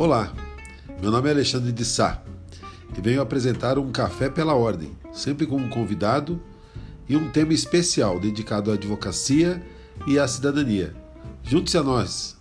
Olá, meu nome é Alexandre de Sá e venho apresentar um Café pela Ordem, sempre com um convidado e um tema especial dedicado à advocacia e à cidadania. Junte-se a nós!